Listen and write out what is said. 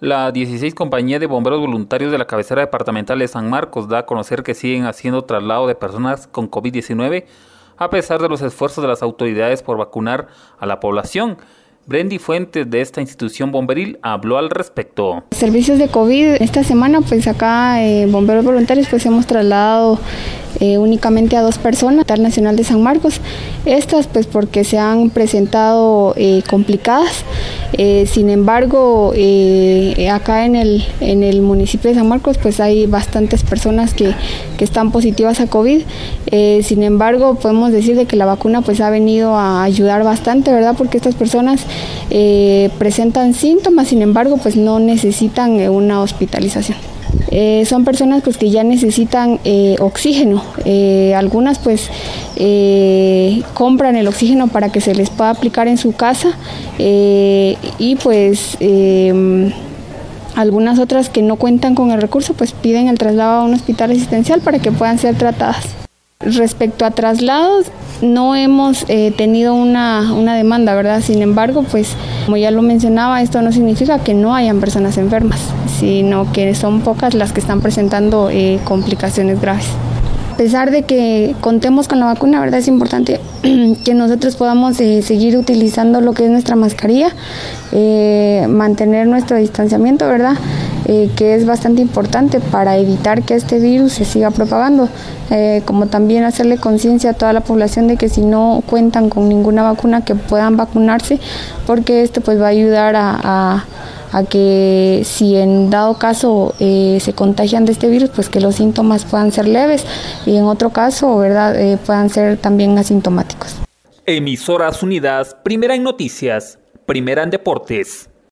La 16 Compañía de Bomberos Voluntarios de la cabecera departamental de San Marcos da a conocer que siguen haciendo traslado de personas con COVID-19 a pesar de los esfuerzos de las autoridades por vacunar a la población. Brendy Fuentes de esta institución bomberil habló al respecto. Servicios de COVID, esta semana pues acá eh, bomberos voluntarios pues hemos trasladado eh, únicamente a dos personas, tal Nacional de San Marcos, estas pues porque se han presentado eh, complicadas, sin embargo acá en el, en el municipio de San Marcos pues hay bastantes personas que, que están positivas a COVID, sin embargo podemos decir de que la vacuna pues ha venido a ayudar bastante, ¿verdad? Porque estas personas eh, presentan síntomas, sin embargo, pues no necesitan eh, una hospitalización. Eh, son personas pues que ya necesitan oxígeno. algunas pues compran el oxígeno para que se les pueda aplicar en su casa y pues algunas otras que no cuentan con el recurso pues piden el traslado a un hospital asistencial para que puedan ser tratadas. Respecto a traslados, no hemos eh, tenido una, una, demanda, ¿verdad? Sin embargo, pues como ya lo mencionaba, esto no significa que no hayan personas enfermas, sino que son pocas las que están presentando eh, complicaciones graves. A pesar de que contemos con la vacuna, ¿verdad? Es importante que nosotros podamos eh, seguir utilizando lo que es nuestra mascarilla, mantener nuestro distanciamiento, ¿verdad? Eh, que es bastante importante para evitar que este virus se siga propagando, eh, como también hacerle conciencia a toda la población de que si no cuentan con ninguna vacuna que puedan vacunarse, porque esto pues va a ayudar a, que si en dado caso eh, se contagian de este virus, pues que los síntomas puedan ser leves y en otro caso, ¿verdad?, puedan ser también asintomáticos. Emisoras Unidas, primera en noticias, primera en deportes.